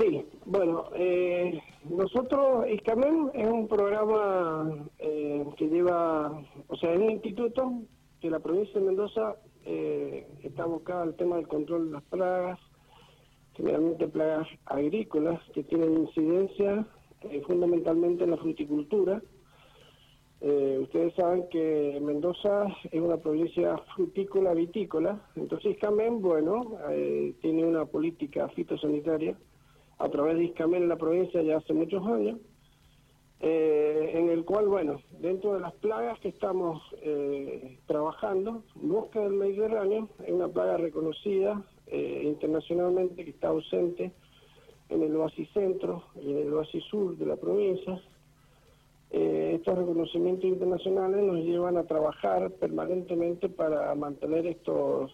Sí, bueno, eh, nosotros, ISCAMEN es un programa eh, que lleva, o sea, es un instituto que la provincia de Mendoza eh, está abocada al tema del control de las plagas, generalmente plagas agrícolas que tienen incidencia eh, fundamentalmente en la fruticultura. Eh, ustedes saben que Mendoza es una provincia frutícola, vitícola, entonces ISCAMEN, bueno, eh, tiene una política fitosanitaria a través de ISCAMEN en la provincia ya hace muchos años, eh, en el cual, bueno, dentro de las plagas que estamos eh, trabajando, mosca del Mediterráneo es una plaga reconocida eh, internacionalmente que está ausente en el oasis centro y en el oasis sur de la provincia. Estos reconocimientos internacionales nos llevan a trabajar permanentemente para mantener estos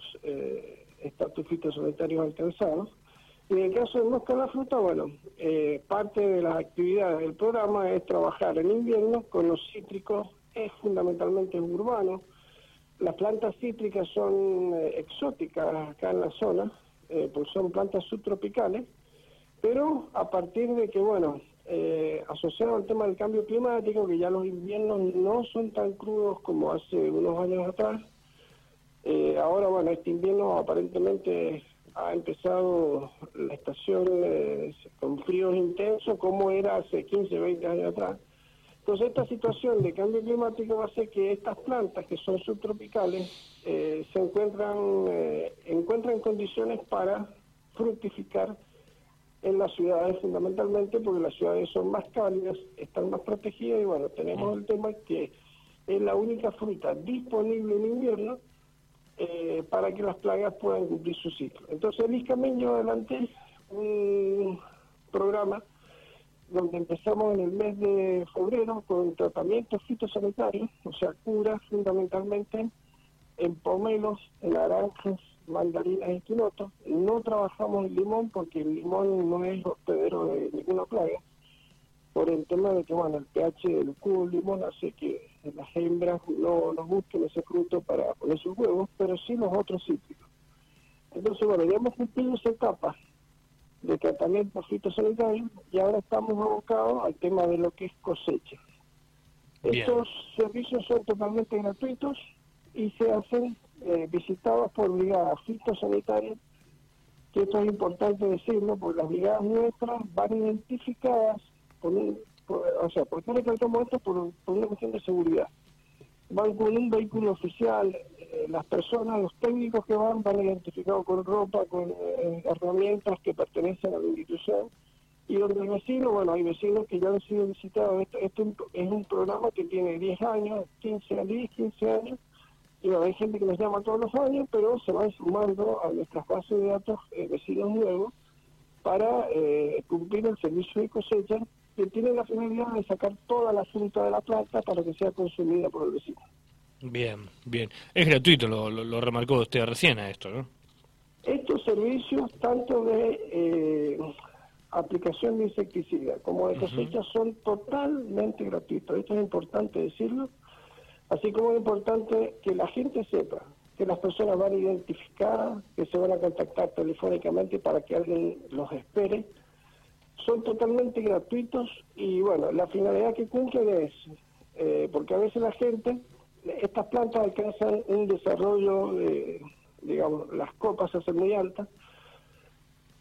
estatus fitosanitarios alcanzados. Y en el caso de mosca la fruta, bueno, eh, parte de las actividades del programa es trabajar en invierno con los cítricos, es fundamentalmente urbano. Las plantas cítricas son eh, exóticas acá en la zona, eh, pues son plantas subtropicales, pero a partir de que, bueno, eh, asociado al tema del cambio climático, que ya los inviernos no son tan crudos como hace unos años atrás, eh, ahora, bueno, este invierno aparentemente ha empezado la estación eh, con fríos intensos como era hace 15, 20 años atrás. Entonces esta situación de cambio climático va a hacer que estas plantas que son subtropicales eh, se encuentran, eh, encuentran condiciones para fructificar en las ciudades fundamentalmente porque las ciudades son más cálidas, están más protegidas y bueno, tenemos el tema que es la única fruta disponible en invierno eh, para que las plagas puedan cumplir su ciclo. Entonces el ISCAMEN lleva adelante un programa donde empezamos en el mes de febrero con tratamientos fitosanitarios, o sea, curas fundamentalmente en pomelos, en naranjas, mandarinas y quinotos. No trabajamos el limón porque el limón no es hospedero de ninguna plaga, por el tema de que, bueno, el pH del cubo del limón hace que las hembras no, no busquen ese fruto para poner sus huevos, pero sí los otros cítricos. Entonces, bueno, ya hemos cumplido esa etapa de tratamiento fitosanitario y ahora estamos abocados al tema de lo que es cosecha. Bien. Estos servicios son totalmente gratuitos y se hacen eh, visitados por brigadas fitosanitarias, que esto es importante decirlo, porque las brigadas nuestras van identificadas, por un, o sea, ¿por qué recalcamos esto? Por, por una cuestión de seguridad. Van con un vehículo oficial, eh, las personas, los técnicos que van, van identificados con ropa, con eh, herramientas que pertenecen a la institución. Y donde el vecino, bueno, hay vecinos que ya han sido visitados. Esto, es un programa que tiene 10 años, 15 años, 10, 15 años. Y hay gente que nos llama todos los años, pero se van sumando a nuestras bases de datos eh, vecinos nuevos para eh, cumplir el servicio de cosecha que tiene la finalidad de sacar toda la fruta de la planta para que sea consumida por el vecino. Bien, bien. Es gratuito, lo, lo, lo remarcó usted recién a esto, ¿no? Estos servicios, tanto de eh, aplicación de insecticida como de cosecha, son totalmente gratuitos. Esto es importante decirlo. Así como es importante que la gente sepa que las personas van identificadas, que se van a contactar telefónicamente para que alguien los espere. Son totalmente gratuitos y bueno, la finalidad que cumplen es, eh, porque a veces la gente, estas plantas alcanzan un desarrollo, de, digamos, las copas se hacen muy altas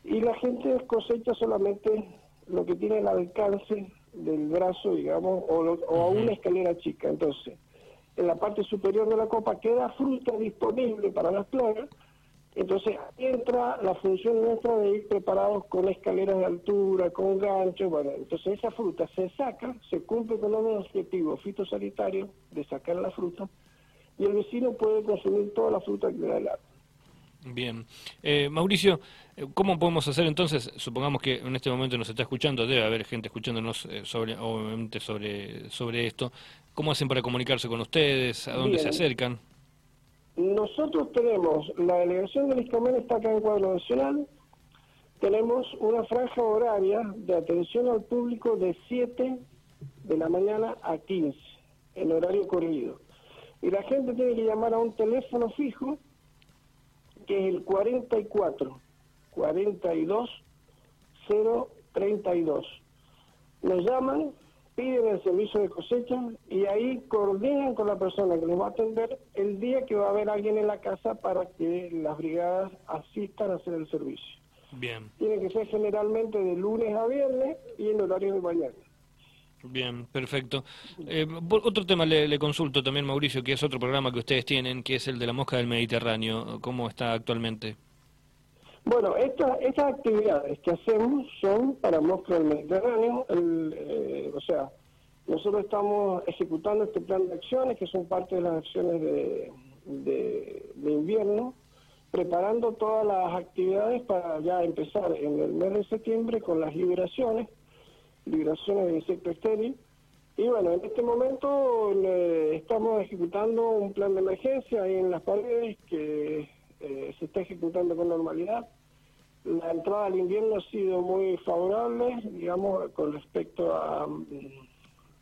y la gente cosecha solamente lo que tiene el alcance del brazo, digamos, o, lo- o a una escalera chica. Entonces, en la parte superior de la copa queda fruta disponible para las plagas. Entonces entra la función nuestra de ir preparados con escaleras de altura, con ganchos, bueno, entonces esa fruta se saca, se cumple con los objetivos fitosanitarios de sacar la fruta y el vecino puede consumir toda la fruta que le da el árbol. Bien. Eh, Mauricio, eh, ¿cómo podemos hacer entonces? Supongamos que en este momento nos está escuchando, debe haber gente escuchándonos eh, sobre, obviamente sobre, sobre esto. ¿Cómo hacen para comunicarse con ustedes? ¿A dónde se acercan? Nosotros tenemos, la delegación del ISCAMEN está acá en Cuadro Nacional, tenemos una franja horaria de atención al público de 7 de la mañana a 15, en horario corrido. Y la gente tiene que llamar a un teléfono fijo, que es el 44 42 032. Nos llaman, piden el servicio de cosecha y ahí coordinan con la persona que les va a atender el día que va a haber alguien en la casa para que las brigadas asistan a hacer el servicio. Bien. Tiene que ser generalmente de lunes a viernes y en horario de mañana. Bien, perfecto. Eh, otro tema le, le, consulto también, Mauricio, que es otro programa que ustedes tienen, que es el de la mosca del Mediterráneo. ¿Cómo está actualmente? Bueno, estas actividades que hacemos son para mosca del Mediterráneo. Eh, o sea, nosotros estamos ejecutando este plan de acciones, que son parte de las acciones de, de invierno, preparando todas las actividades para ya empezar en el mes de septiembre con las liberaciones liberaciones de insecto estéril. Y bueno, en este momento estamos ejecutando un plan de emergencia ahí en las paredes que eh, se está ejecutando con normalidad. La entrada al invierno ha sido muy favorable, digamos, con respecto a,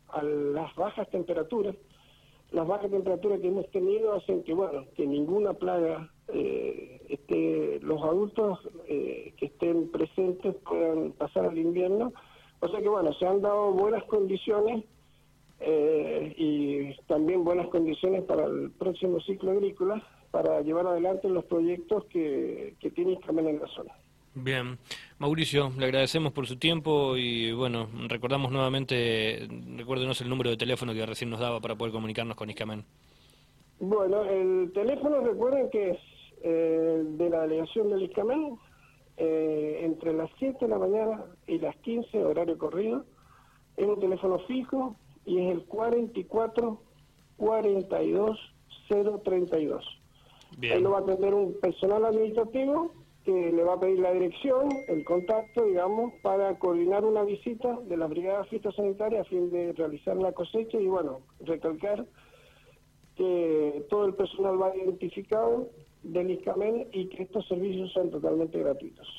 a las bajas temperaturas. Las bajas temperaturas que hemos tenido hacen que, bueno, que ninguna plaga eh, esté, los adultos eh, que estén presentes puedan pasar al invierno o sea que bueno, se han dado buenas condiciones eh, y también buenas condiciones para el próximo ciclo agrícola para llevar adelante los proyectos que, que tiene Iscamen en la zona. Bien, Mauricio, le agradecemos por su tiempo y bueno, recordamos nuevamente, recuérdenos el número de teléfono que recién nos daba para poder comunicarnos con Iscamen. Bueno, el teléfono recuerden que es eh, de la delegación del Iscamen, eh, entre las 7 de la mañana y las 15, horario corrido. Es un teléfono fijo y es el 44 42 032. Bien. Ahí lo va a atender un personal administrativo que le va a pedir la dirección, el contacto, digamos, para coordinar una visita de la brigada fitosanitaria a fin de realizar la cosecha y, bueno, recalcar que todo el personal va identificado del ISCAMEN y que estos servicios son totalmente gratuitos.